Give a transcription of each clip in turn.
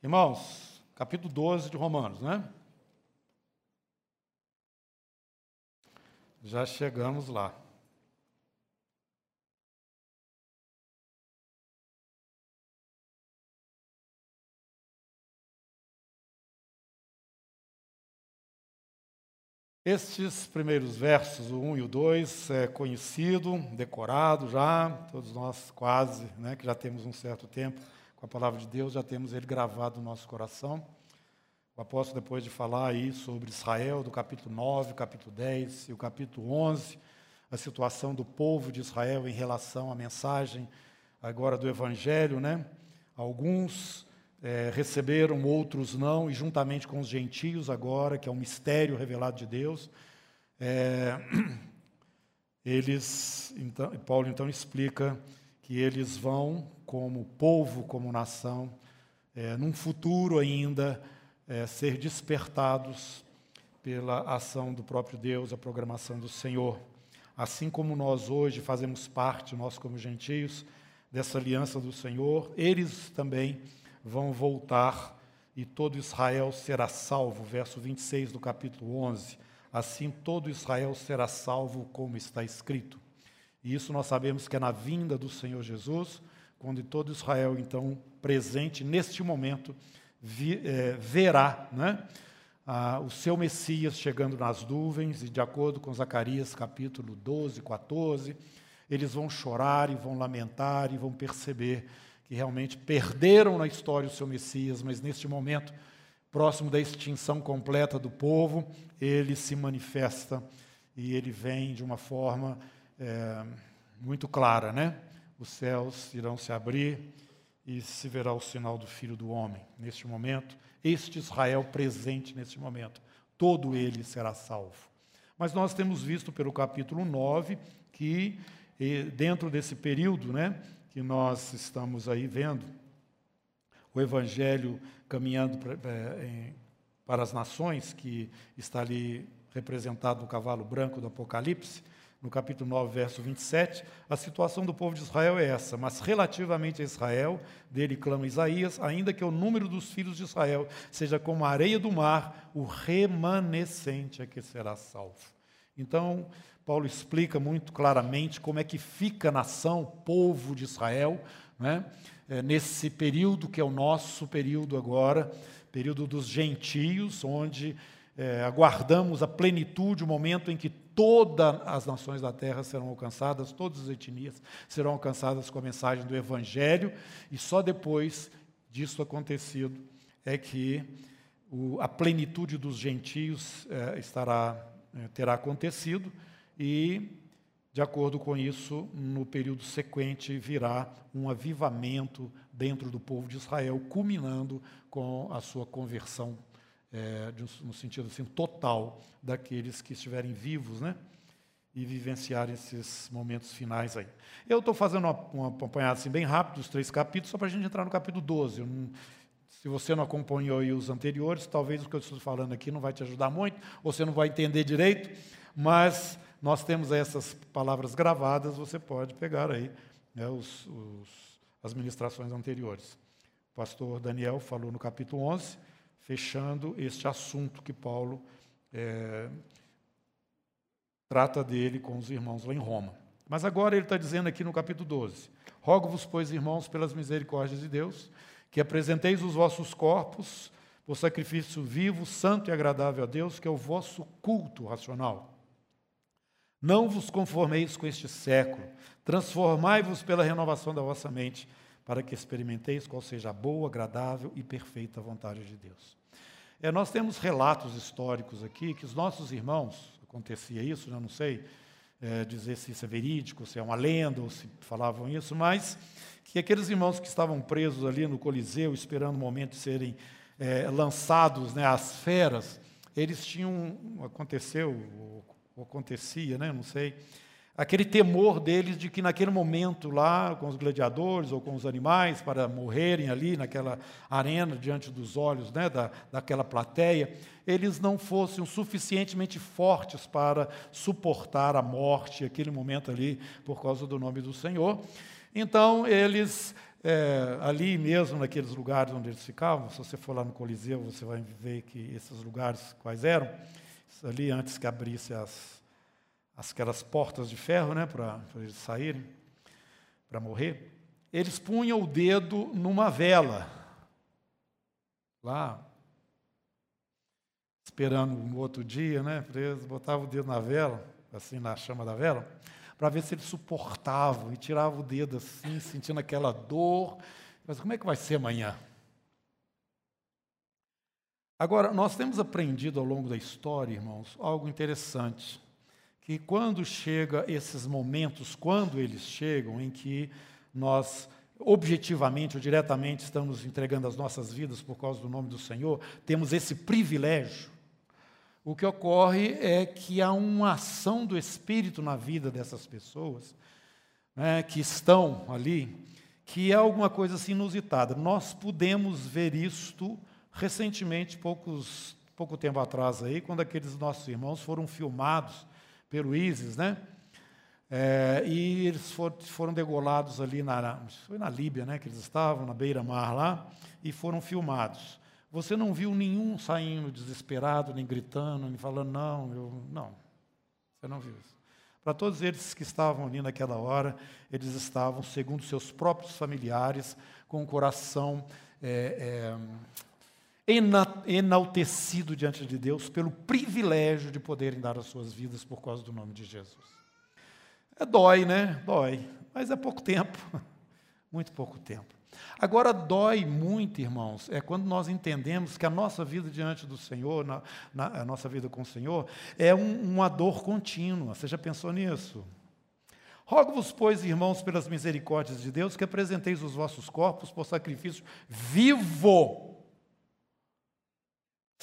Irmãos, capítulo 12 de Romanos, né? Já chegamos lá. Estes primeiros versos, o 1 e o 2, é conhecido, decorado já, todos nós quase, né, que já temos um certo tempo com a palavra de Deus, já temos ele gravado no nosso coração. O apóstolo, depois de falar aí sobre Israel, do capítulo 9, capítulo 10 e o capítulo 11, a situação do povo de Israel em relação à mensagem agora do Evangelho, né? Alguns é, receberam, outros não, e juntamente com os gentios agora, que é um mistério revelado de Deus, é, eles, então, Paulo então explica que eles vão, como povo, como nação, é, num futuro ainda, é, ser despertados pela ação do próprio Deus, a programação do Senhor. Assim como nós hoje fazemos parte, nós como gentios, dessa aliança do Senhor, eles também vão voltar e todo Israel será salvo. Verso 26 do capítulo 11. Assim todo Israel será salvo, como está escrito. E isso nós sabemos que é na vinda do Senhor Jesus, quando todo Israel, então, presente neste momento, vi, é, verá né, ah, o seu Messias chegando nas nuvens, e de acordo com Zacarias capítulo 12, 14, eles vão chorar e vão lamentar e vão perceber que realmente perderam na história o seu Messias, mas neste momento, próximo da extinção completa do povo, ele se manifesta e ele vem de uma forma é, muito clara, né? Os céus irão se abrir e se verá o sinal do Filho do Homem. Neste momento, este Israel presente neste momento, todo ele será salvo. Mas nós temos visto pelo capítulo 9 que, dentro desse período né, que nós estamos aí vendo, o Evangelho caminhando para, é, para as nações, que está ali representado no cavalo branco do Apocalipse, no capítulo 9, verso 27, a situação do povo de Israel é essa. Mas relativamente a Israel, dele clama Isaías, ainda que o número dos filhos de Israel seja como a areia do mar, o remanescente é que será salvo. Então, Paulo explica muito claramente como é que fica a nação, povo de Israel, né? É, nesse período que é o nosso período agora, período dos gentios, onde é, aguardamos a plenitude, o momento em que todas as nações da terra serão alcançadas, todas as etnias serão alcançadas com a mensagem do Evangelho, e só depois disso acontecido é que o, a plenitude dos gentios é, estará, é, terá acontecido, e, de acordo com isso, no período sequente virá um avivamento dentro do povo de Israel, culminando com a sua conversão é, no sentido assim, total daqueles que estiverem vivos, né? E vivenciarem esses momentos finais aí. Eu estou fazendo uma acompanhada assim, bem rápido dos três capítulos, só para a gente entrar no capítulo 12. Não, se você não acompanhou os anteriores, talvez o que eu estou falando aqui não vai te ajudar muito, ou você não vai entender direito, mas nós temos essas palavras gravadas, você pode pegar aí né, os, os, as ministrações anteriores. O pastor Daniel falou no capítulo 11, fechando este assunto que Paulo é, trata dele com os irmãos lá em Roma. Mas agora ele está dizendo aqui no capítulo 12: Rogo-vos, pois, irmãos, pelas misericórdias de Deus, que apresenteis os vossos corpos por sacrifício vivo, santo e agradável a Deus, que é o vosso culto racional. Não vos conformeis com este século, transformai-vos pela renovação da vossa mente, para que experimenteis qual seja a boa, agradável e perfeita vontade de Deus. É, nós temos relatos históricos aqui que os nossos irmãos, acontecia isso, eu não sei é, dizer se isso é verídico, se é uma lenda ou se falavam isso, mas que aqueles irmãos que estavam presos ali no Coliseu, esperando o momento de serem é, lançados né, às feras, eles tinham, aconteceu, ou, ou acontecia, né, não sei, aquele temor deles de que naquele momento lá, com os gladiadores ou com os animais, para morrerem ali naquela arena, diante dos olhos né, da, daquela plateia, eles não fossem suficientemente fortes para suportar a morte, aquele momento ali, por causa do nome do Senhor. Então, eles é, ali mesmo, naqueles lugares onde eles ficavam, se você for lá no Coliseu, você vai ver que esses lugares quais eram, ali antes que abrisse as, aquelas portas de ferro, né, para eles saírem, para morrer, eles punham o dedo numa vela, lá, esperando um outro dia, né, preso, botava o dedo na vela, assim, na chama da vela, para ver se eles suportavam, e tirava o dedo assim, sentindo aquela dor. Mas como é que vai ser amanhã? Agora, nós temos aprendido ao longo da história, irmãos, algo interessante. Que quando chega esses momentos, quando eles chegam, em que nós objetivamente ou diretamente estamos entregando as nossas vidas por causa do nome do Senhor, temos esse privilégio o que ocorre é que há uma ação do Espírito na vida dessas pessoas né, que estão ali, que é alguma coisa assim inusitada. Nós pudemos ver isto recentemente, poucos, pouco tempo atrás, aí, quando aqueles nossos irmãos foram filmados pelo ISIS, né? É, e eles for, foram degolados ali na, foi na Líbia, né, que eles estavam, na beira-mar lá, e foram filmados. Você não viu nenhum saindo desesperado, nem gritando, nem falando, não, eu. Não. Você não viu isso. Para todos eles que estavam ali naquela hora, eles estavam, segundo seus próprios familiares, com o coração é, é, enaltecido diante de Deus pelo privilégio de poderem dar as suas vidas por causa do nome de Jesus. É, dói, né? Dói. Mas é pouco tempo. Muito pouco tempo. Agora, dói muito, irmãos, é quando nós entendemos que a nossa vida diante do Senhor, na, na a nossa vida com o Senhor, é um, uma dor contínua. Você já pensou nisso? Rogo-vos, pois, irmãos, pelas misericórdias de Deus, que apresenteis os vossos corpos por sacrifício vivo,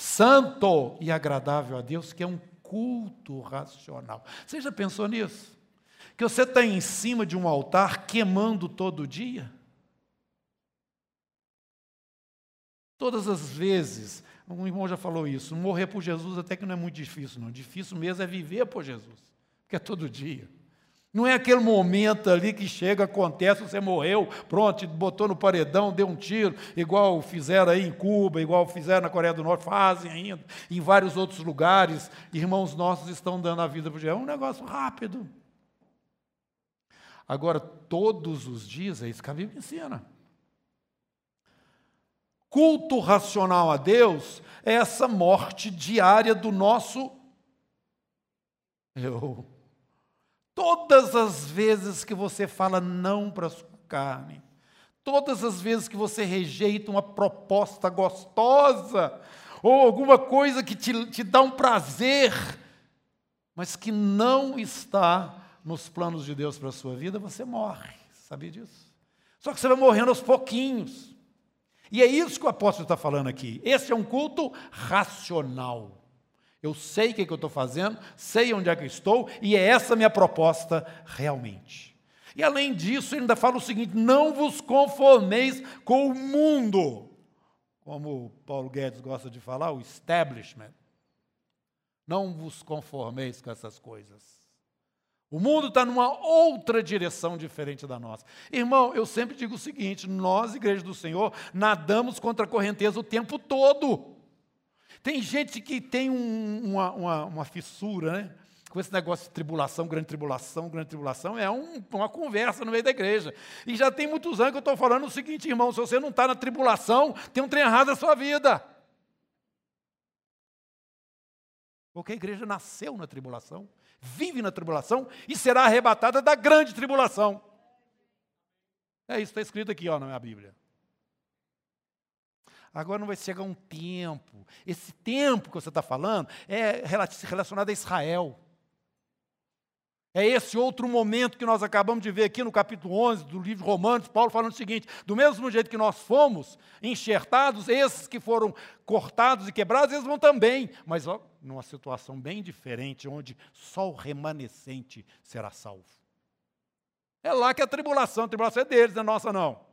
santo e agradável a Deus, que é um culto racional. Você já pensou nisso? Que você está em cima de um altar queimando todo dia? Todas as vezes, um irmão já falou isso, morrer por Jesus até que não é muito difícil, não. Difícil mesmo é viver por Jesus, porque é todo dia. Não é aquele momento ali que chega, acontece, você morreu, pronto, botou no paredão, deu um tiro, igual fizeram aí em Cuba, igual fizeram na Coreia do Norte, fazem ainda, em vários outros lugares, irmãos nossos estão dando a vida por Jesus. É um negócio rápido. Agora, todos os dias, é isso que a Bíblia ensina culto racional a Deus é essa morte diária do nosso eu. Todas as vezes que você fala não para a sua carne, todas as vezes que você rejeita uma proposta gostosa, ou alguma coisa que te, te dá um prazer, mas que não está nos planos de Deus para a sua vida, você morre. Sabia disso? Só que você vai morrendo aos pouquinhos. E é isso que o apóstolo está falando aqui. Esse é um culto racional. Eu sei o que, é que eu estou fazendo, sei onde é que estou, e é essa a minha proposta realmente. E além disso, ele ainda fala o seguinte: não vos conformeis com o mundo. Como Paulo Guedes gosta de falar, o establishment. Não vos conformeis com essas coisas. O mundo está numa outra direção diferente da nossa. Irmão, eu sempre digo o seguinte: nós, Igreja do Senhor, nadamos contra a correnteza o tempo todo. Tem gente que tem um, uma, uma, uma, fissura, né? Com esse negócio de tribulação, grande tribulação, grande tribulação, é um, uma conversa no meio da igreja. E já tem muitos anos que eu estou falando o seguinte, irmão: se você não está na tribulação, tem um trem errado na sua vida. Porque a igreja nasceu na tribulação vive na tribulação e será arrebatada da grande tribulação. É isso que está escrito aqui ó, na minha Bíblia. Agora não vai chegar um tempo. Esse tempo que você está falando é relacionado a Israel. É esse outro momento que nós acabamos de ver aqui no capítulo 11 do livro de Romanos, Paulo falando o seguinte: do mesmo jeito que nós fomos enxertados, esses que foram cortados e quebrados, eles vão também, mas ó, numa situação bem diferente, onde só o remanescente será salvo. É lá que a tribulação, a tribulação é deles, não é nossa não.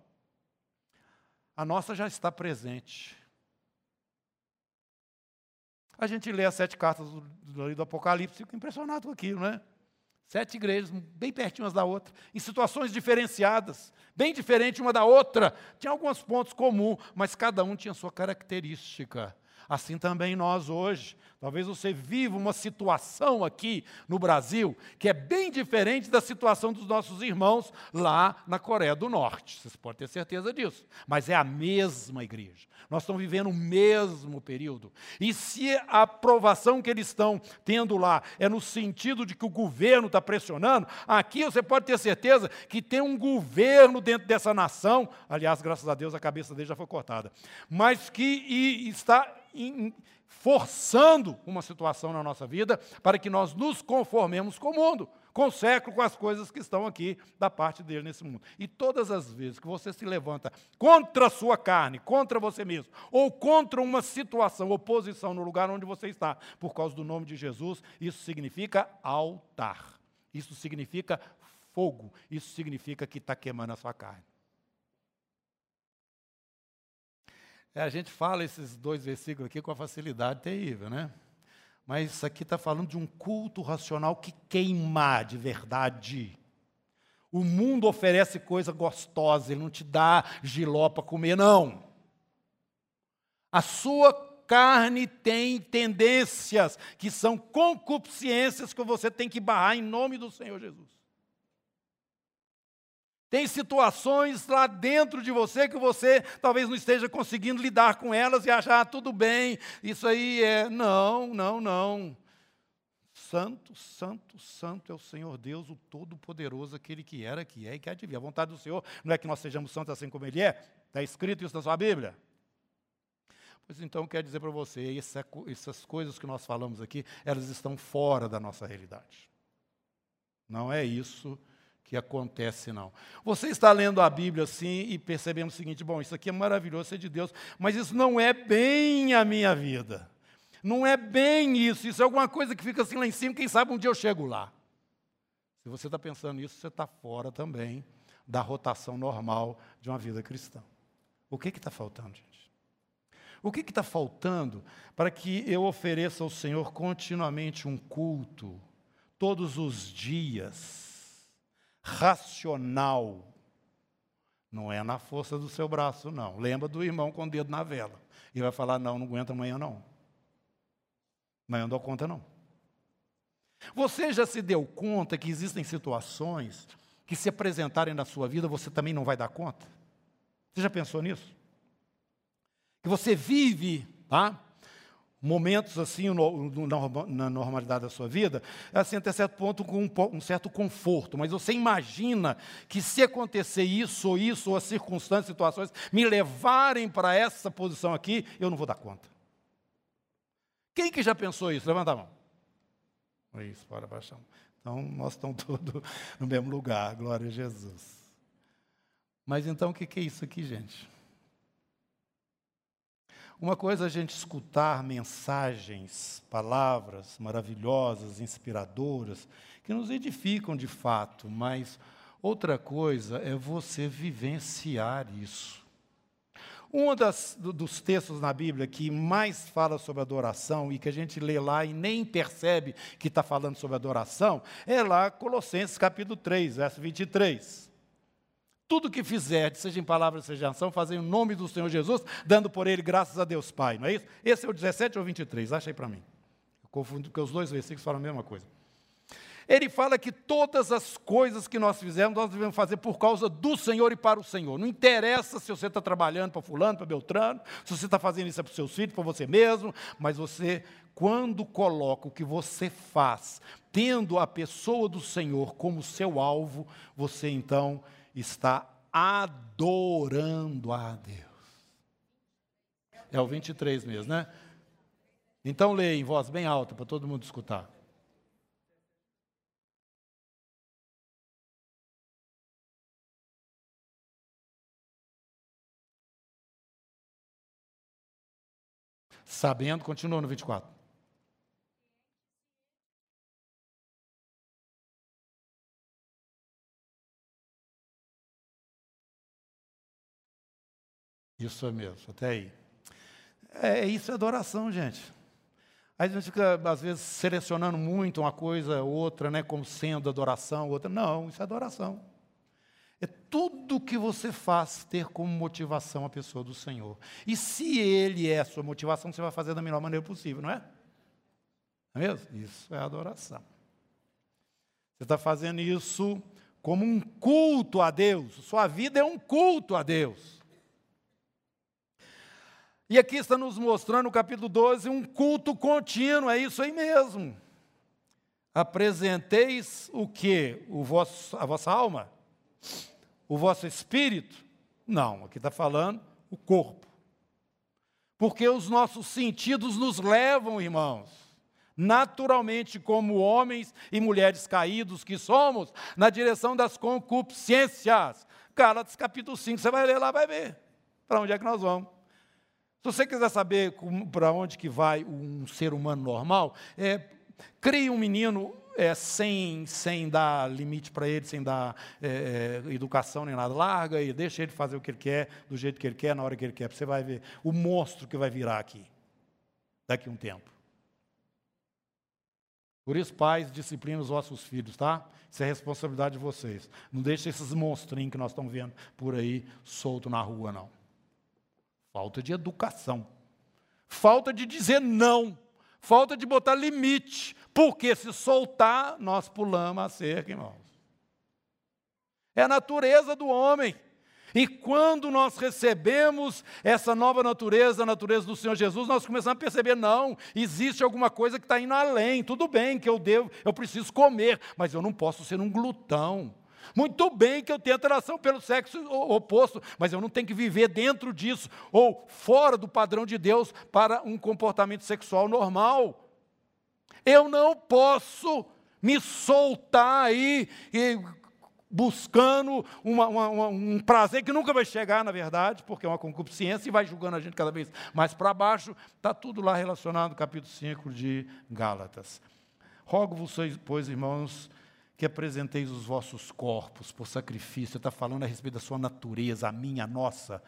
A nossa já está presente. A gente lê as sete cartas do, do, do Apocalipse e fica impressionado com aquilo, né? Sete igrejas, bem pertinho umas da outra, em situações diferenciadas, bem diferente uma da outra. Tinha alguns pontos comuns, mas cada um tinha sua característica. Assim também nós hoje. Talvez você viva uma situação aqui no Brasil que é bem diferente da situação dos nossos irmãos lá na Coreia do Norte. Vocês podem ter certeza disso. Mas é a mesma igreja. Nós estamos vivendo o mesmo período. E se a aprovação que eles estão tendo lá é no sentido de que o governo está pressionando, aqui você pode ter certeza que tem um governo dentro dessa nação. Aliás, graças a Deus, a cabeça dele já foi cortada. Mas que está forçando uma situação na nossa vida para que nós nos conformemos com o mundo, com o século, com as coisas que estão aqui da parte dele nesse mundo. E todas as vezes que você se levanta contra a sua carne, contra você mesmo, ou contra uma situação, oposição no lugar onde você está, por causa do nome de Jesus, isso significa altar. Isso significa fogo. Isso significa que está queimando a sua carne. É, a gente fala esses dois versículos aqui com a facilidade terrível, né? Mas isso aqui está falando de um culto racional que queima de verdade. O mundo oferece coisa gostosa, ele não te dá giló para comer, não. A sua carne tem tendências que são concupiscências que você tem que barrar em nome do Senhor Jesus. Tem situações lá dentro de você que você talvez não esteja conseguindo lidar com elas e achar ah, tudo bem, isso aí é. Não, não, não. Santo, santo, santo é o Senhor Deus, o Todo-Poderoso, aquele que era, que é e que vir. A vontade do Senhor não é que nós sejamos santos assim como Ele é? Está escrito isso na sua Bíblia? Pois então, quer dizer para você, essas coisas que nós falamos aqui, elas estão fora da nossa realidade. Não é isso que acontece, não. Você está lendo a Bíblia assim e percebendo o seguinte: bom, isso aqui é maravilhoso, é de Deus, mas isso não é bem a minha vida. Não é bem isso, isso é alguma coisa que fica assim lá em cima, quem sabe um dia eu chego lá. Se você está pensando nisso, você está fora também da rotação normal de uma vida cristã. O que está faltando, gente? O que está faltando para que eu ofereça ao Senhor continuamente um culto, todos os dias? Racional. Não é na força do seu braço, não. Lembra do irmão com o dedo na vela. E vai falar: não, não aguenta amanhã, não. Amanhã não dou conta, não. Você já se deu conta que existem situações que, se apresentarem na sua vida, você também não vai dar conta? Você já pensou nisso? Que você vive, tá? Momentos assim no, na normalidade da sua vida, assim até certo ponto com um, um, certo conforto, mas você imagina que se acontecer isso ou isso, ou as circunstâncias, situações me levarem para essa posição aqui, eu não vou dar conta. Quem que já pensou isso? Levanta a mão. Isso, para baixar. Então, nós estamos todos no mesmo lugar, glória a Jesus. Mas então, o que é isso aqui, gente? Uma coisa é a gente escutar mensagens, palavras maravilhosas, inspiradoras, que nos edificam de fato, mas outra coisa é você vivenciar isso. Um das, dos textos na Bíblia que mais fala sobre adoração e que a gente lê lá e nem percebe que está falando sobre adoração é lá Colossenses capítulo 3, verso 23 tudo que fizer, seja em palavra, seja em ação, fazer em nome do Senhor Jesus, dando por ele graças a Deus Pai. Não é isso? Esse é o 17 ou 23, acha aí para mim. Eu confundo porque os dois versículos falam a mesma coisa. Ele fala que todas as coisas que nós fizemos, nós devemos fazer por causa do Senhor e para o Senhor. Não interessa se você está trabalhando para fulano, para Beltrano, se você está fazendo isso é para os seus filhos, para você mesmo, mas você, quando coloca o que você faz, tendo a pessoa do Senhor como seu alvo, você então está adorando a Deus. É o 23 mesmo, né? Então leia em voz bem alta para todo mundo escutar. Sabendo, continua no 24. Isso mesmo, até aí. É, isso é adoração, gente. Aí a gente fica, às vezes, selecionando muito uma coisa, outra, né, como sendo adoração, outra. Não, isso é adoração. É tudo que você faz ter como motivação a pessoa do Senhor. E se Ele é a sua motivação, você vai fazer da melhor maneira possível, não é? Não é mesmo? Isso é adoração. Você está fazendo isso como um culto a Deus. Sua vida é um culto a Deus. E aqui está nos mostrando, no capítulo 12, um culto contínuo, é isso aí mesmo. Apresenteis o que? O vosso, a vossa alma? O vosso espírito? Não, aqui está falando o corpo. Porque os nossos sentidos nos levam, irmãos, naturalmente, como homens e mulheres caídos que somos, na direção das concupiscências. Gálatas capítulo 5, você vai ler lá, vai ver para onde é que nós vamos. Se você quiser saber para onde que vai um ser humano normal, é, crie um menino é, sem, sem dar limite para ele, sem dar é, é, educação nem nada, larga e deixa ele fazer o que ele quer, do jeito que ele quer, na hora que ele quer. Você vai ver o monstro que vai virar aqui, daqui a um tempo. Por isso, pais, disciplinem os vossos filhos, tá? Isso é responsabilidade de vocês. Não deixe esses monstrinhos que nós estamos vendo por aí solto na rua, não. Falta de educação. Falta de dizer não. Falta de botar limite. Porque se soltar, nós pulamos a cerca, irmãos. É a natureza do homem. E quando nós recebemos essa nova natureza, a natureza do Senhor Jesus, nós começamos a perceber, não, existe alguma coisa que está indo além. Tudo bem que eu devo, eu preciso comer, mas eu não posso ser um glutão. Muito bem que eu tenho atração pelo sexo oposto, mas eu não tenho que viver dentro disso ou fora do padrão de Deus para um comportamento sexual normal. Eu não posso me soltar aí e buscando uma, uma, um prazer que nunca vai chegar, na verdade, porque é uma concupiscência e vai julgando a gente cada vez mais para baixo. Está tudo lá relacionado no capítulo 5 de Gálatas. Rogo-vos, pois, irmãos, que apresenteis os vossos corpos por sacrifício. Está falando a respeito da sua natureza, a minha, a nossa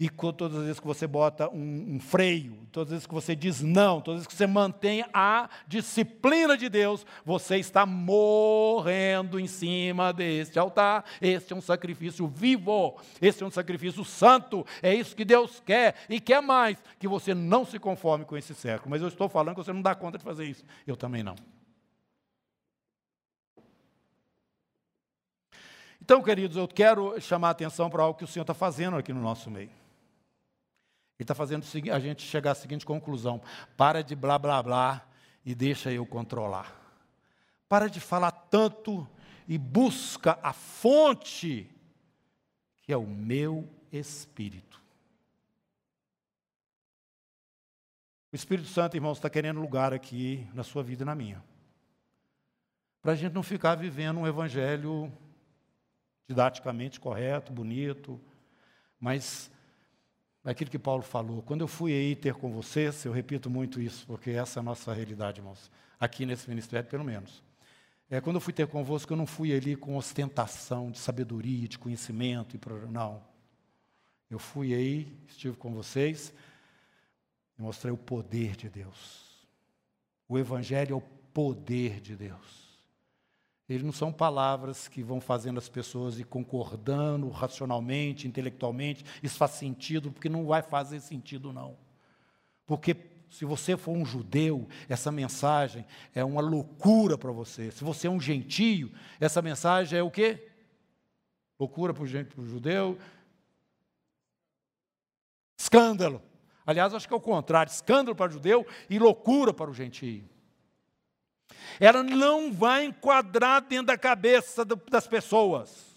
e todas as vezes que você bota um, um, freio, todas as vezes que você diz não, todas as vezes que você mantém a disciplina de Deus, você está morrendo em cima deste altar. Este é um sacrifício vivo, este é um sacrifício santo. É isso que Deus quer e quer mais, que você não se conforme com esse século. Mas eu estou falando que você não dá conta de fazer isso. Eu também não. Então, queridos, eu quero chamar a atenção para algo que o Senhor está fazendo aqui no nosso meio. Ele está fazendo a gente chegar à seguinte conclusão: para de blá blá blá e deixa eu controlar. Para de falar tanto e busca a fonte, que é o meu espírito. O Espírito Santo, irmãos, está querendo lugar aqui na sua vida e na minha. Para a gente não ficar vivendo um evangelho didaticamente correto, bonito, mas daquilo que Paulo falou. Quando eu fui aí ter com vocês, eu repito muito isso, porque essa é a nossa realidade, irmãos, aqui nesse ministério, pelo menos. É, quando eu fui ter convosco, eu não fui ali com ostentação de sabedoria, de conhecimento, e não. Eu fui aí, estive com vocês, e mostrei o poder de Deus. O Evangelho é o poder de Deus. Eles não são palavras que vão fazendo as pessoas ir concordando racionalmente, intelectualmente. Isso faz sentido, porque não vai fazer sentido, não. Porque se você for um judeu, essa mensagem é uma loucura para você. Se você é um gentio, essa mensagem é o quê? Loucura para o judeu. Escândalo. Aliás, acho que é o contrário: escândalo para o judeu e loucura para o gentio. Ela não vai enquadrar dentro da cabeça das pessoas.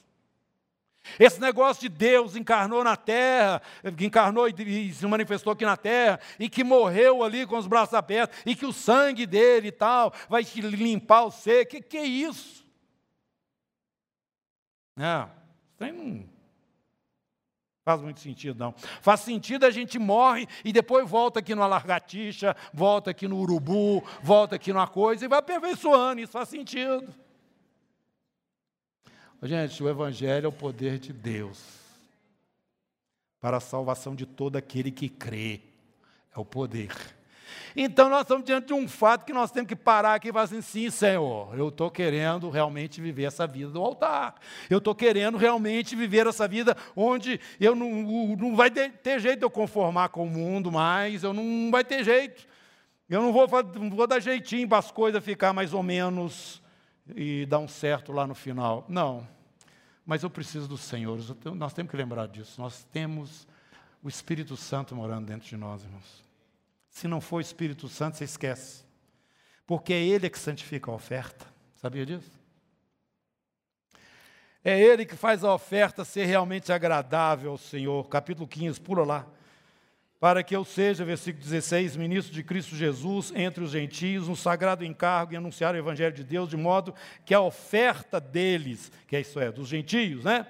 Esse negócio de Deus encarnou na terra, que encarnou e se manifestou aqui na terra, e que morreu ali com os braços abertos, e que o sangue dele e tal vai te limpar o ser. Que que é isso? Não, tem Faz muito sentido, não. Faz sentido a gente morre e depois volta aqui no largatixa, volta aqui no urubu, volta aqui numa coisa e vai aperfeiçoando. Isso faz sentido. Gente, o Evangelho é o poder de Deus para a salvação de todo aquele que crê. É o poder. Então nós estamos diante de um fato que nós temos que parar aqui e falar assim: sim, Senhor, eu estou querendo realmente viver essa vida do altar. Eu estou querendo realmente viver essa vida onde eu não, não vai ter jeito de eu conformar com o mundo mais, eu não vai ter jeito. Eu não vou, não vou dar jeitinho para as coisas ficar mais ou menos e dar um certo lá no final. Não. Mas eu preciso do Senhor. Nós temos que lembrar disso. Nós temos o Espírito Santo morando dentro de nós, irmãos. Se não for o Espírito Santo, você esquece. Porque é Ele que santifica a oferta. Sabia disso? É Ele que faz a oferta ser realmente agradável ao Senhor. Capítulo 15, pula lá para que eu seja, versículo 16, ministro de Cristo Jesus entre os gentios, um sagrado encargo em anunciar o Evangelho de Deus, de modo que a oferta deles, que é isso é, dos gentios, né?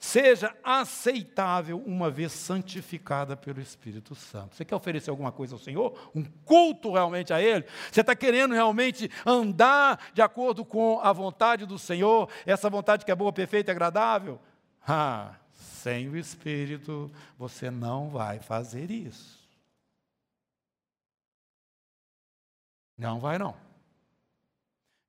Seja aceitável uma vez santificada pelo Espírito Santo. Você quer oferecer alguma coisa ao Senhor? Um culto realmente a Ele? Você está querendo realmente andar de acordo com a vontade do Senhor, essa vontade que é boa, perfeita e agradável? Ah, sem o Espírito, você não vai fazer isso. Não vai, não.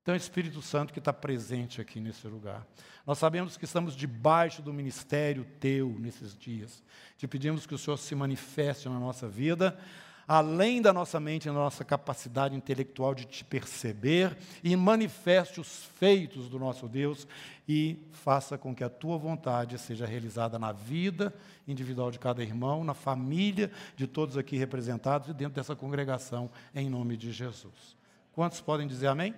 Então, é o Espírito Santo que está presente aqui nesse lugar. Nós sabemos que estamos debaixo do ministério teu nesses dias. Te pedimos que o Senhor se manifeste na nossa vida além da nossa mente e da nossa capacidade intelectual de te perceber, e manifeste os feitos do nosso Deus e faça com que a tua vontade seja realizada na vida individual de cada irmão, na família de todos aqui representados e dentro dessa congregação, em nome de Jesus. Quantos podem dizer amém?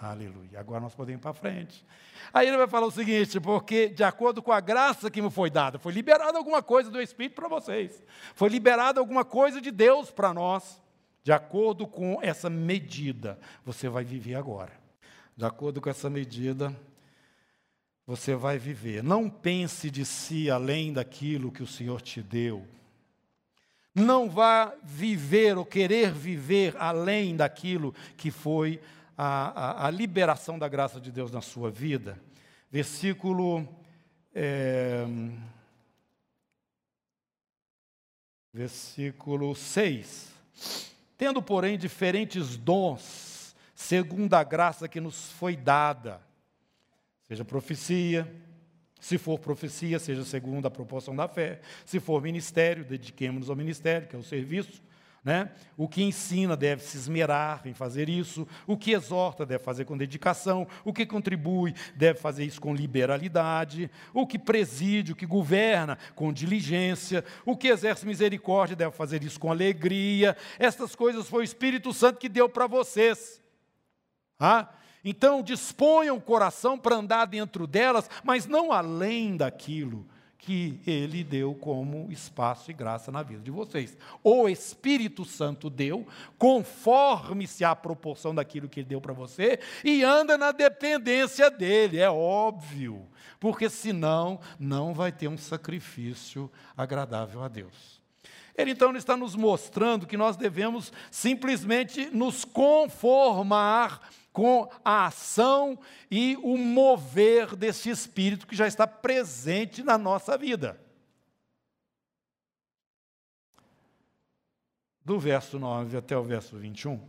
Aleluia. Agora nós podemos ir para frente. Aí ele vai falar o seguinte: porque de acordo com a graça que me foi dada, foi liberada alguma coisa do Espírito para vocês, foi liberada alguma coisa de Deus para nós, de acordo com essa medida, você vai viver agora. De acordo com essa medida, você vai viver. Não pense de si além daquilo que o Senhor te deu. Não vá viver ou querer viver além daquilo que foi a, a, a liberação da graça de Deus na sua vida. Versículo. É, versículo 6. Tendo, porém, diferentes dons, segundo a graça que nos foi dada, seja profecia, se for profecia, seja segundo a proporção da fé, se for ministério, dediquemos-nos ao ministério, que é o serviço, né? O que ensina deve se esmerar em fazer isso, o que exorta deve fazer com dedicação, o que contribui deve fazer isso com liberalidade, o que preside, o que governa com diligência, o que exerce misericórdia deve fazer isso com alegria. Estas coisas foi o Espírito Santo que deu para vocês. Ah? Então disponham o coração para andar dentro delas, mas não além daquilo que ele deu como espaço e graça na vida de vocês. O Espírito Santo deu, conforme-se à proporção daquilo que ele deu para você, e anda na dependência dele, é óbvio, porque senão não vai ter um sacrifício agradável a Deus. Ele então está nos mostrando que nós devemos simplesmente nos conformar com a ação e o mover desse Espírito que já está presente na nossa vida. Do verso 9 até o verso 21.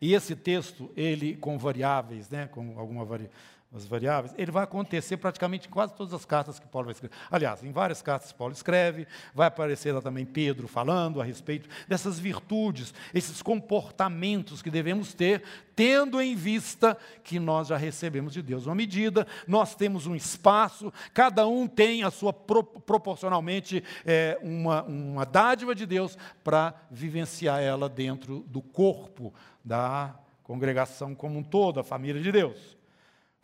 E esse texto, ele com variáveis, né, com alguma variável as variáveis, ele vai acontecer praticamente em quase todas as cartas que Paulo vai escrever. Aliás, em várias cartas que Paulo escreve, vai aparecer lá também Pedro falando a respeito dessas virtudes, esses comportamentos que devemos ter, tendo em vista que nós já recebemos de Deus uma medida, nós temos um espaço, cada um tem a sua proporcionalmente é, uma, uma dádiva de Deus para vivenciar ela dentro do corpo da congregação como um todo, a família de Deus.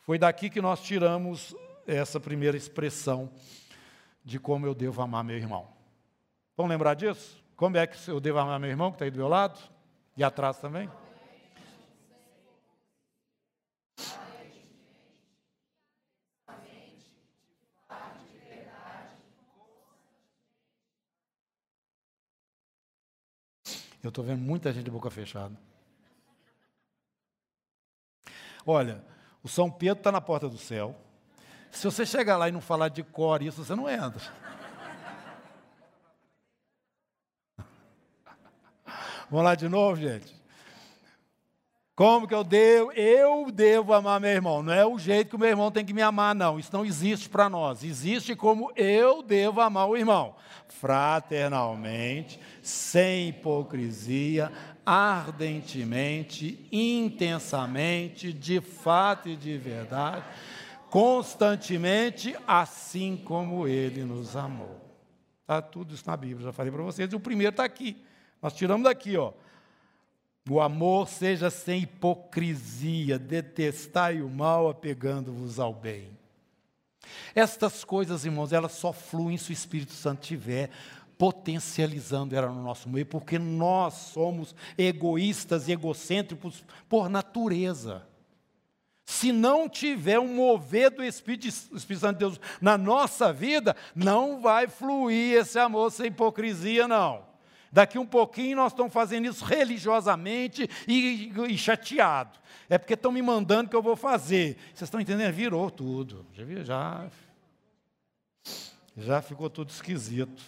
Foi daqui que nós tiramos essa primeira expressão de como eu devo amar meu irmão. Vamos lembrar disso? Como é que eu devo amar meu irmão que está aí do meu lado? E atrás também? Eu estou vendo muita gente de boca fechada. Olha, o São Pedro está na porta do céu. Se você chegar lá e não falar de cor isso, você não entra. Vamos lá de novo, gente. Como que eu devo? Eu devo amar meu irmão. Não é o jeito que o meu irmão tem que me amar, não. Isso não existe para nós. Existe como eu devo amar o irmão. Fraternalmente, sem hipocrisia, ardentemente, intensamente, de fato e de verdade, constantemente, assim como ele nos amou. Está tudo isso na Bíblia, já falei para vocês. O primeiro está aqui. Nós tiramos daqui, ó. O amor seja sem hipocrisia, detestai o mal, apegando-vos ao bem. Estas coisas, irmãos, elas só fluem se o Espírito Santo tiver potencializando ela no nosso meio, porque nós somos egoístas e egocêntricos por natureza. Se não tiver um mover do Espírito, Espírito Santo de Deus na nossa vida, não vai fluir esse amor sem hipocrisia, não. Daqui um pouquinho nós estamos fazendo isso religiosamente e, e chateado. É porque estão me mandando que eu vou fazer. Vocês estão entendendo? Virou tudo. Já, já, já ficou tudo esquisito.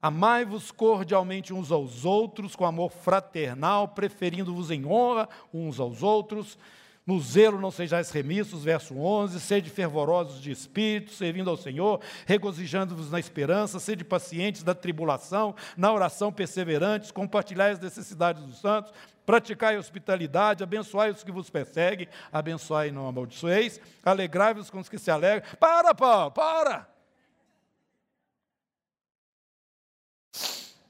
Amai-vos cordialmente uns aos outros, com amor fraternal, preferindo-vos em honra uns aos outros no zelo não sejais remissos, verso 11, sede fervorosos de espírito, servindo ao Senhor, regozijando-vos na esperança, sede pacientes da tribulação, na oração perseverantes, compartilhai as necessidades dos santos, praticai hospitalidade, abençoai os que vos perseguem, abençoai e não amaldiçoeis, alegrai-vos com os que se alegram. Para, Paulo, para!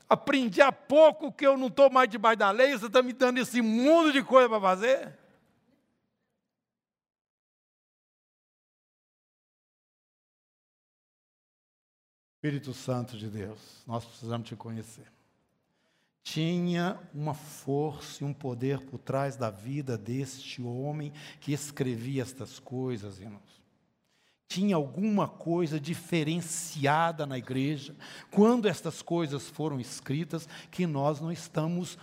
Aprendi há pouco que eu não estou mais debaixo da lei, você está me dando esse mundo de coisa para fazer? Espírito Santo de Deus, nós precisamos te conhecer. Tinha uma força e um poder por trás da vida deste homem que escrevia estas coisas, irmãos. Tinha alguma coisa diferenciada na igreja quando estas coisas foram escritas que nós não estamos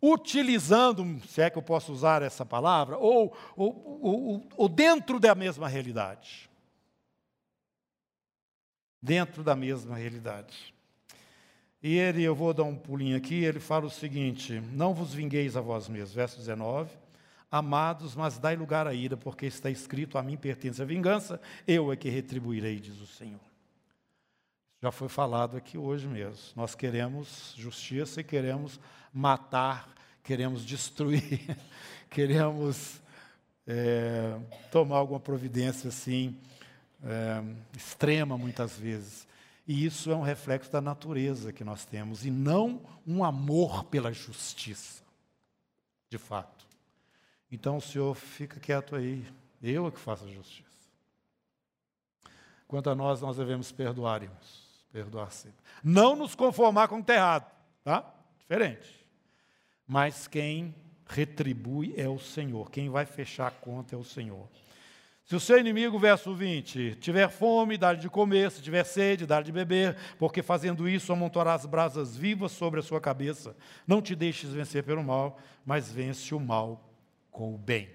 utilizando, se é que eu posso usar essa palavra, ou, ou, ou, ou dentro da mesma realidade dentro da mesma realidade. E ele, eu vou dar um pulinho aqui, ele fala o seguinte: Não vos vingueis a vós mesmos, verso 19. Amados, mas dai lugar à ira, porque está escrito: A mim pertence a vingança, eu é que retribuirei, diz o Senhor. Já foi falado aqui hoje mesmo. Nós queremos justiça e queremos matar, queremos destruir, queremos é, tomar alguma providência assim é, extrema muitas vezes. E isso é um reflexo da natureza que nós temos, e não um amor pela justiça, de fato. Então o senhor fica quieto aí, eu é que faço a justiça. Quanto a nós, nós devemos perdoar, irmãos. Perdoar sempre. Não nos conformar com o que errado, tá? Diferente. Mas quem retribui é o Senhor. Quem vai fechar a conta é o Senhor. Se o seu inimigo, verso 20, tiver fome, dá-lhe de comer, se tiver sede, dá-lhe de beber, porque fazendo isso amontoarás brasas vivas sobre a sua cabeça. Não te deixes vencer pelo mal, mas vence o mal com o bem.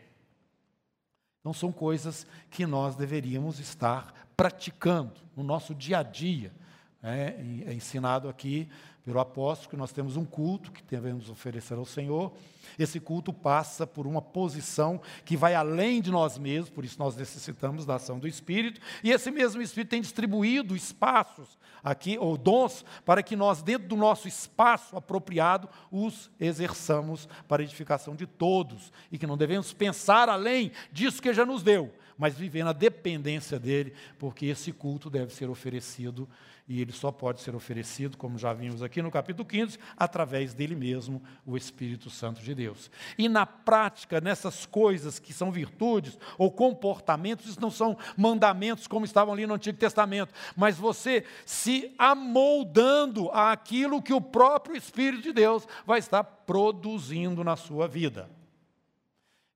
Então são coisas que nós deveríamos estar praticando no nosso dia a dia. É, é ensinado aqui pelo apóstolo que nós temos um culto que devemos oferecer ao Senhor. Esse culto passa por uma posição que vai além de nós mesmos, por isso nós necessitamos da ação do Espírito, e esse mesmo Espírito tem distribuído espaços aqui, ou dons, para que nós, dentro do nosso espaço apropriado, os exerçamos para a edificação de todos, e que não devemos pensar além disso que já nos deu, mas viver na dependência dele, porque esse culto deve ser oferecido e ele só pode ser oferecido, como já vimos aqui no capítulo 15, através dele mesmo, o Espírito Santo de Deus. E na prática, nessas coisas que são virtudes ou comportamentos, isso não são mandamentos como estavam ali no Antigo Testamento, mas você se amoldando àquilo que o próprio Espírito de Deus vai estar produzindo na sua vida.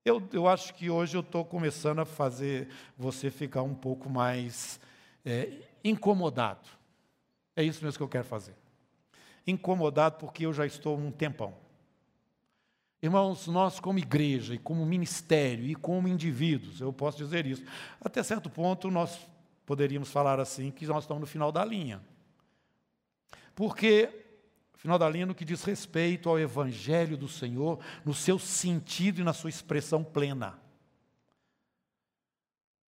Eu, eu acho que hoje eu estou começando a fazer você ficar um pouco mais é, incomodado é isso mesmo que eu quero fazer. Incomodado porque eu já estou um tempão. Irmãos, nós como igreja e como ministério e como indivíduos, eu posso dizer isso. Até certo ponto nós poderíamos falar assim que nós estamos no final da linha. Porque final da linha no que diz respeito ao Evangelho do Senhor, no seu sentido e na sua expressão plena.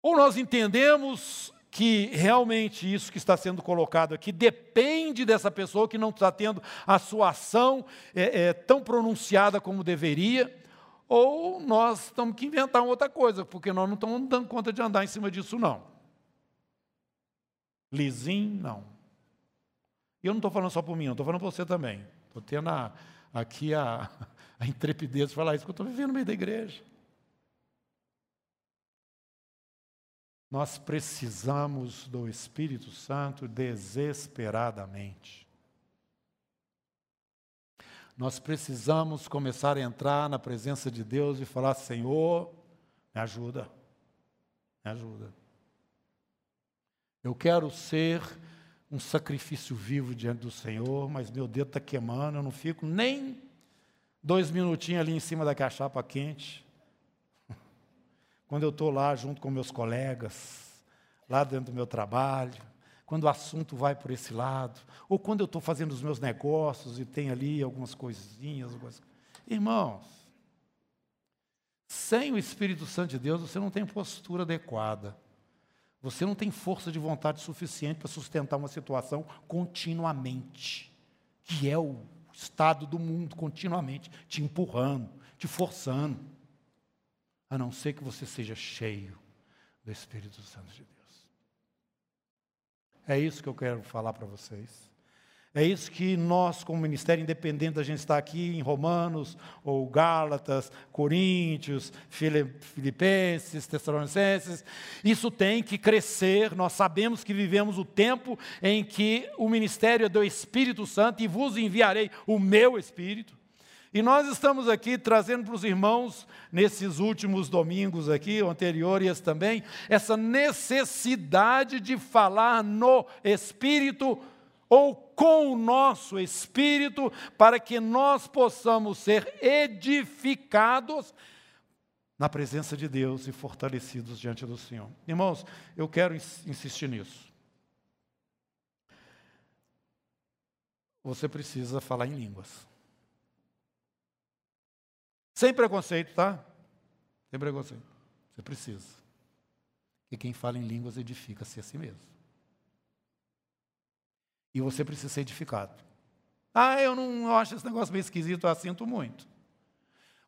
Ou nós entendemos que realmente isso que está sendo colocado aqui depende dessa pessoa que não está tendo a sua ação é, é, tão pronunciada como deveria, ou nós temos que inventar outra coisa, porque nós não estamos dando conta de andar em cima disso, não. Lisinho, não. E eu não estou falando só por mim, eu estou falando por você também. Estou tendo a, aqui a, a intrepidez de falar isso, porque eu estou vivendo no meio da igreja. Nós precisamos do Espírito Santo desesperadamente. Nós precisamos começar a entrar na presença de Deus e falar: Senhor, me ajuda, me ajuda. Eu quero ser um sacrifício vivo diante do Senhor, mas meu dedo está queimando, eu não fico nem dois minutinhos ali em cima da cachapa quente quando eu estou lá junto com meus colegas, lá dentro do meu trabalho, quando o assunto vai por esse lado, ou quando eu estou fazendo os meus negócios e tem ali algumas coisinhas. Algumas... Irmãos, sem o Espírito Santo de Deus, você não tem postura adequada. Você não tem força de vontade suficiente para sustentar uma situação continuamente, que é o estado do mundo continuamente te empurrando, te forçando a não ser que você seja cheio do Espírito Santo de Deus. É isso que eu quero falar para vocês. É isso que nós, como ministério independente, a gente está aqui em Romanos, ou Gálatas, Coríntios, Filipenses, Tessalonicenses. Isso tem que crescer. Nós sabemos que vivemos o tempo em que o ministério é do Espírito Santo e vos enviarei o meu Espírito. E nós estamos aqui trazendo para os irmãos, nesses últimos domingos aqui, anteriores também, essa necessidade de falar no Espírito ou com o nosso Espírito, para que nós possamos ser edificados na presença de Deus e fortalecidos diante do Senhor. Irmãos, eu quero insistir nisso. Você precisa falar em línguas. Sem preconceito, tá? Sem preconceito. Você precisa. E quem fala em línguas edifica-se a si mesmo. E você precisa ser edificado. Ah, eu não eu acho esse negócio meio esquisito, eu assinto muito.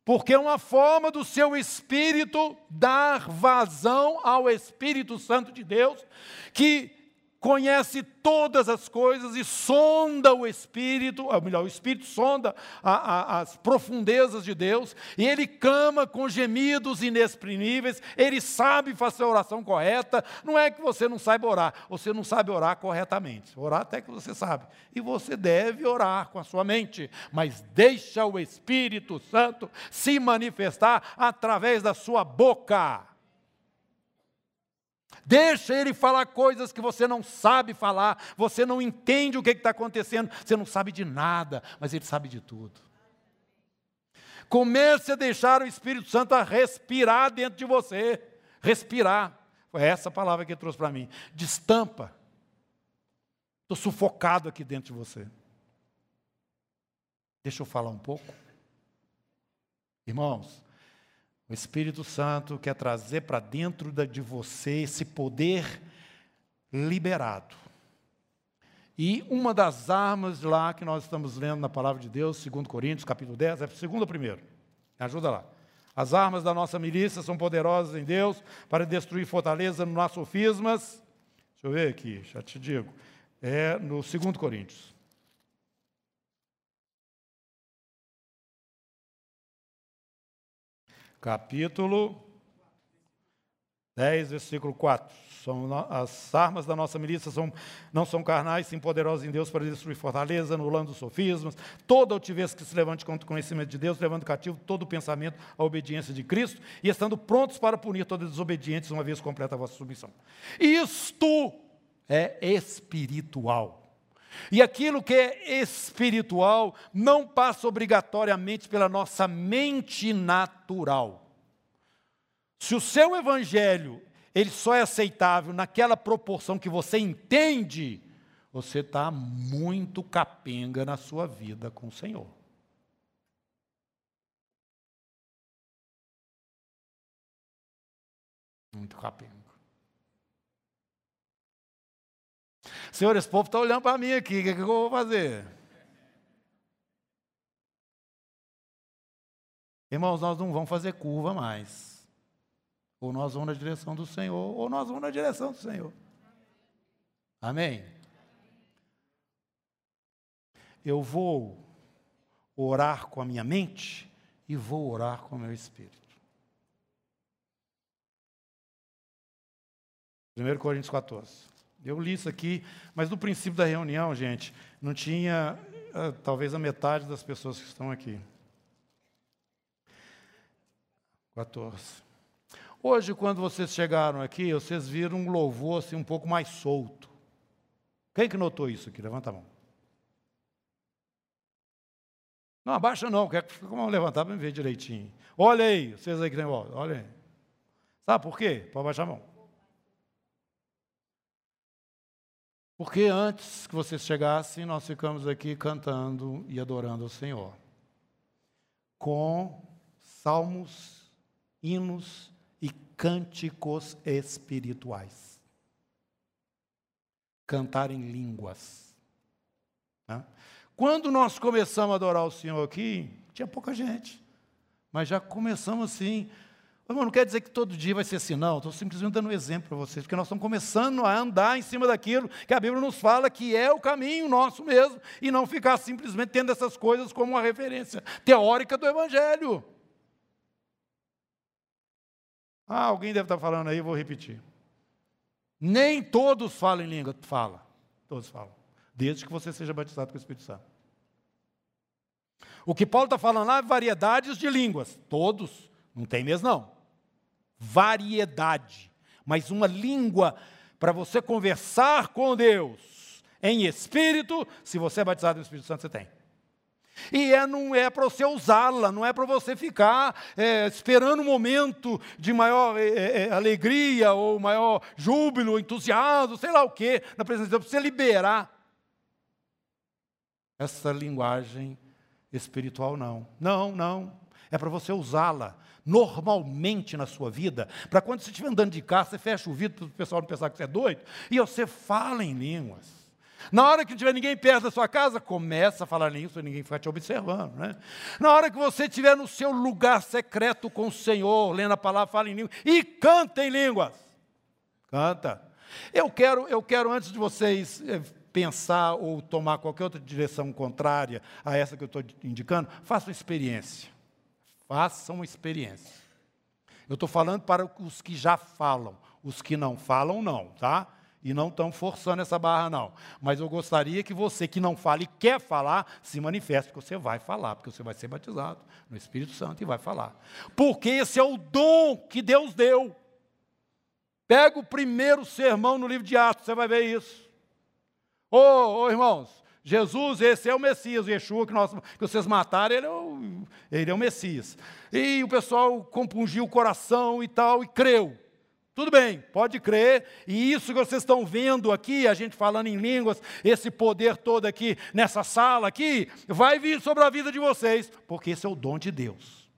Porque é uma forma do seu espírito dar vazão ao Espírito Santo de Deus, que conhece todas as coisas e sonda o Espírito, ou melhor, o Espírito sonda a, a, as profundezas de Deus, e ele clama com gemidos inexprimíveis, ele sabe fazer a oração correta, não é que você não saiba orar, você não sabe orar corretamente, orar até que você sabe, e você deve orar com a sua mente, mas deixa o Espírito Santo se manifestar através da sua boca. Deixa ele falar coisas que você não sabe falar, você não entende o que está acontecendo, você não sabe de nada, mas ele sabe de tudo. Comece a deixar o Espírito Santo a respirar dentro de você. Respirar. Foi essa palavra que ele trouxe para mim. Destampa. Estou sufocado aqui dentro de você. Deixa eu falar um pouco. Irmãos, o Espírito Santo quer trazer para dentro de você esse poder liberado. E uma das armas lá que nós estamos lendo na palavra de Deus, 2 Coríntios, capítulo 10, é segunda primeiro. Me ajuda lá. As armas da nossa milícia são poderosas em Deus para destruir fortaleza nos nossos sofismas. Deixa eu ver aqui, já te digo. É no 2 Coríntios. Capítulo 10, versículo 4. São as armas da nossa milícia são, não são carnais, sim poderosas em Deus para destruir fortaleza, anulando sofismas, toda altivez que se levante contra o conhecimento de Deus, levando cativo todo o pensamento à obediência de Cristo e estando prontos para punir todos os desobedientes uma vez completa a vossa submissão. Isto é espiritual. E aquilo que é espiritual não passa obrigatoriamente pela nossa mente natural. Se o seu evangelho ele só é aceitável naquela proporção que você entende você está muito capenga na sua vida com o Senhor. Muito capenga. Senhor, esse povo está olhando para mim aqui, o que, é que eu vou fazer? Irmãos, nós não vamos fazer curva mais. Ou nós vamos na direção do Senhor, ou nós vamos na direção do Senhor. Amém? Eu vou orar com a minha mente e vou orar com o meu espírito. 1 Coríntios 14. Eu li isso aqui, mas no princípio da reunião, gente, não tinha uh, talvez a metade das pessoas que estão aqui. 14. Hoje, quando vocês chegaram aqui, vocês viram um louvor assim, um pouco mais solto. Quem que notou isso aqui? Levanta a mão. Não, abaixa não, quer que vamos levantar para me ver direitinho. Olha aí, vocês aí que tem volta, olha aí. Sabe por quê? Pode abaixar a mão. Porque antes que vocês chegassem, nós ficamos aqui cantando e adorando ao Senhor. Com salmos, hinos e cânticos espirituais. Cantar em línguas. Né? Quando nós começamos a adorar o Senhor aqui, tinha pouca gente. Mas já começamos assim, Irmão, não quer dizer que todo dia vai ser assim, não. Estou simplesmente dando um exemplo para vocês, porque nós estamos começando a andar em cima daquilo que a Bíblia nos fala que é o caminho nosso mesmo, e não ficar simplesmente tendo essas coisas como uma referência teórica do Evangelho. Ah, alguém deve estar falando aí, vou repetir. Nem todos falam em língua. Fala, todos falam. Desde que você seja batizado com o Espírito Santo. O que Paulo está falando lá é variedades de línguas. Todos. Não tem mesmo, não variedade, mas uma língua para você conversar com Deus em espírito, se você é batizado no Espírito Santo, você tem. E é, não é para você usá-la, não é para você ficar é, esperando um momento de maior é, é, é alegria, ou maior júbilo, entusiasmo, sei lá o quê, na presença de Deus, para você liberar essa linguagem espiritual, não. Não, não. É para você usá-la normalmente na sua vida, para quando você estiver andando de carro, você fecha o vidro para o pessoal não pensar que você é doido, e você fala em línguas. Na hora que não tiver ninguém perto da sua casa, começa a falar línguas para ninguém ficar te observando. Né? Na hora que você estiver no seu lugar secreto com o Senhor, lendo a palavra, fala em línguas e canta em línguas. Canta. Eu quero, eu quero antes de vocês eh, pensar ou tomar qualquer outra direção contrária a essa que eu estou indicando, faça uma experiência. Façam experiência. Eu estou falando para os que já falam, os que não falam, não, tá? E não estão forçando essa barra, não. Mas eu gostaria que você que não fala e quer falar, se manifeste, porque você vai falar, porque você vai ser batizado no Espírito Santo e vai falar. Porque esse é o dom que Deus deu. Pega o primeiro sermão no livro de Atos, você vai ver isso. Ô, oh, oh, irmãos, Jesus, esse é o Messias, o Yeshua que, nós, que vocês mataram, ele é, o, ele é o Messias. E o pessoal compungiu o coração e tal, e creu. Tudo bem, pode crer, e isso que vocês estão vendo aqui, a gente falando em línguas, esse poder todo aqui nessa sala aqui, vai vir sobre a vida de vocês, porque esse é o dom de Deus.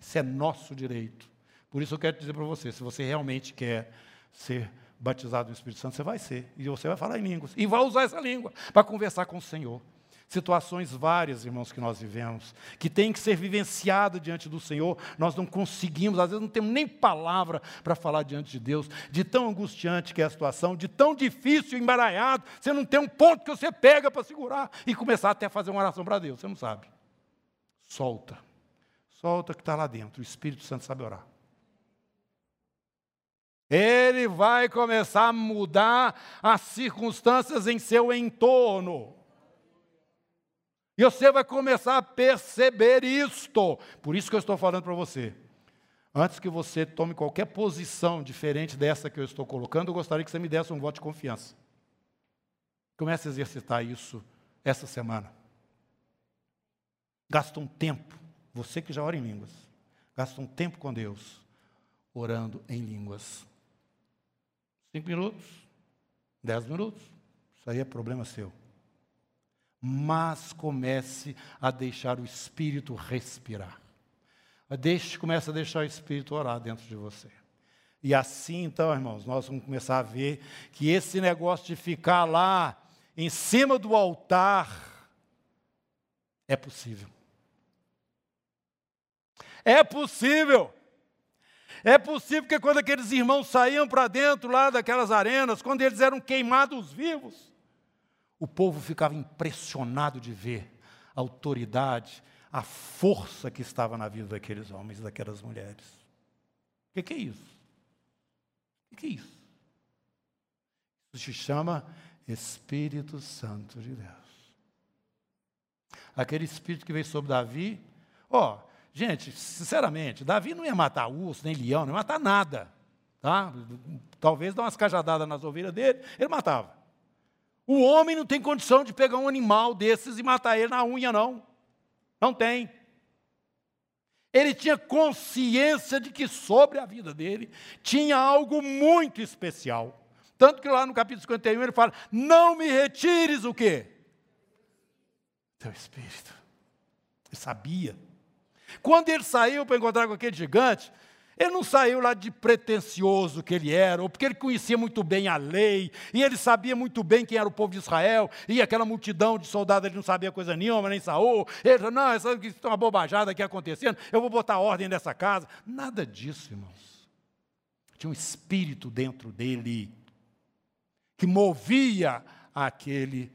Isso é nosso direito. Por isso eu quero dizer para você, se você realmente quer ser batizado no Espírito Santo, você vai ser. E você vai falar em línguas. E vai usar essa língua para conversar com o Senhor. Situações várias, irmãos, que nós vivemos, que tem que ser vivenciada diante do Senhor, nós não conseguimos, às vezes não temos nem palavra para falar diante de Deus, de tão angustiante que é a situação, de tão difícil, embaralhado, você não tem um ponto que você pega para segurar e começar até a fazer uma oração para Deus, você não sabe. Solta, solta que está lá dentro, o Espírito Santo sabe orar. Ele vai começar a mudar as circunstâncias em seu entorno. E você vai começar a perceber isto. Por isso que eu estou falando para você. Antes que você tome qualquer posição diferente dessa que eu estou colocando, eu gostaria que você me desse um voto de confiança. Comece a exercitar isso essa semana. Gasta um tempo, você que já ora em línguas, gasta um tempo com Deus, orando em línguas. Cinco minutos, dez minutos, Isso aí é problema seu. Mas comece a deixar o Espírito respirar. Deixe, comece a deixar o Espírito orar dentro de você. E assim, então, irmãos, nós vamos começar a ver que esse negócio de ficar lá em cima do altar é possível. É possível. É possível que quando aqueles irmãos saíam para dentro lá daquelas arenas, quando eles eram queimados vivos, o povo ficava impressionado de ver a autoridade, a força que estava na vida daqueles homens daquelas mulheres. O que, que é isso? O que é isso? Isso se chama Espírito Santo de Deus. Aquele Espírito que veio sobre Davi, ó, gente, sinceramente, Davi não ia matar urso, nem leão, não ia matar nada. Tá? Talvez dar umas cajadadas nas ovelhas dele, ele matava. O homem não tem condição de pegar um animal desses e matar ele na unha, não. Não tem. Ele tinha consciência de que sobre a vida dele tinha algo muito especial. Tanto que lá no capítulo 51 ele fala: Não me retires o quê? Teu espírito. Ele sabia. Quando ele saiu para encontrar com aquele gigante, ele não saiu lá de pretensioso que ele era, ou porque ele conhecia muito bem a lei, e ele sabia muito bem quem era o povo de Israel, e aquela multidão de soldados ele não sabia coisa nenhuma, nem Saul. Ele falou, não, essa é uma bobajada aqui acontecendo, eu vou botar ordem nessa casa. Nada disso, irmãos. Tinha um espírito dentro dele que movia aquele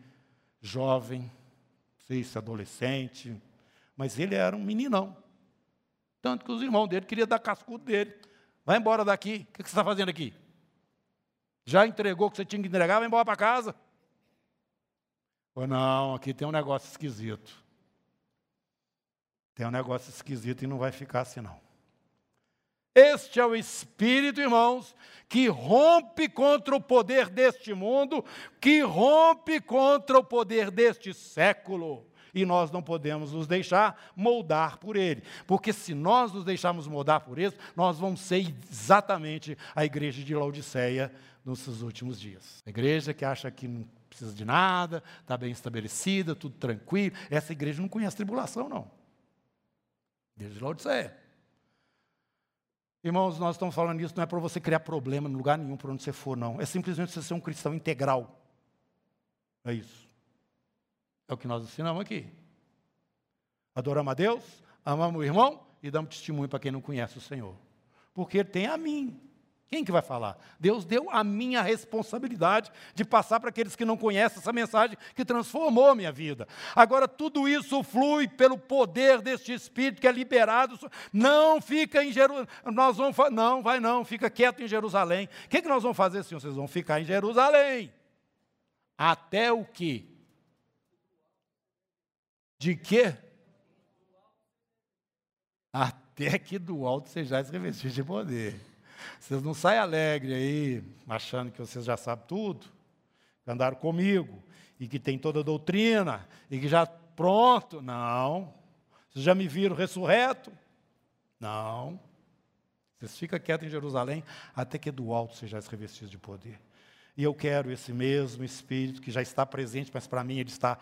jovem, não sei se adolescente, mas ele era um meninão. Tanto que os irmãos dele queriam dar cascudo dele. Vai embora daqui. O que você está fazendo aqui? Já entregou o que você tinha que entregar? Vai embora para casa. Ou não, aqui tem um negócio esquisito. Tem um negócio esquisito e não vai ficar assim, não. Este é o Espírito, irmãos, que rompe contra o poder deste mundo, que rompe contra o poder deste século e nós não podemos nos deixar moldar por ele. Porque se nós nos deixarmos moldar por ele, nós vamos ser exatamente a igreja de Laodiceia nos últimos dias. A igreja que acha que não precisa de nada, está bem estabelecida, tudo tranquilo. Essa igreja não conhece tribulação, não. Igreja de Laodiceia. Irmãos, nós estamos falando isso não é para você criar problema em lugar nenhum por onde você for, não. É simplesmente você ser um cristão integral. É isso. É o que nós ensinamos aqui. Adoramos a Deus, amamos o irmão e damos testemunho para quem não conhece o Senhor. Porque tem a mim. Quem que vai falar? Deus deu a minha responsabilidade de passar para aqueles que não conhecem essa mensagem que transformou a minha vida. Agora, tudo isso flui pelo poder deste Espírito que é liberado. Não fica em Jerusalém. Nós vamos Não, vai não, fica quieto em Jerusalém. O que, que nós vamos fazer, Senhor? Vocês vão ficar em Jerusalém. Até o que? De quê? Até que do alto sejais revestidos de poder. Vocês não saem alegre aí, achando que vocês já sabem tudo, que andaram comigo, e que tem toda a doutrina, e que já pronto. Não. Vocês já me viram ressurreto? Não. Vocês ficam quietos em Jerusalém, até que do alto sejais revestidos de poder. E eu quero esse mesmo Espírito que já está presente, mas para mim ele está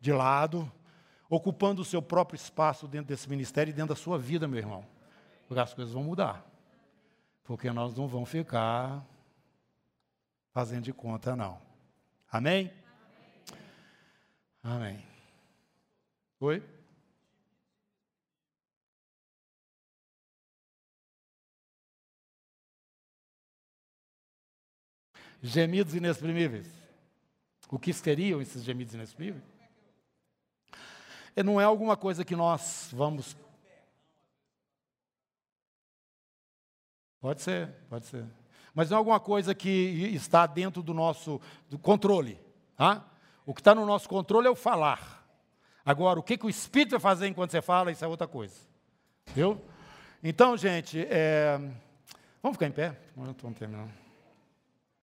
de lado, ocupando o seu próprio espaço dentro desse ministério e dentro da sua vida, meu irmão. Porque as coisas vão mudar. Porque nós não vamos ficar fazendo de conta, não. Amém? Amém. Amém. Oi? Gemidos inexprimíveis. O que seriam esses gemidos inexprimíveis? Não é alguma coisa que nós vamos. Pode ser, pode ser. Mas não é alguma coisa que está dentro do nosso controle. Tá? O que está no nosso controle é o falar. Agora, o que, que o Espírito vai fazer enquanto você fala, isso é outra coisa. Viu? Então, gente, é... vamos ficar em pé? Vamos terminar.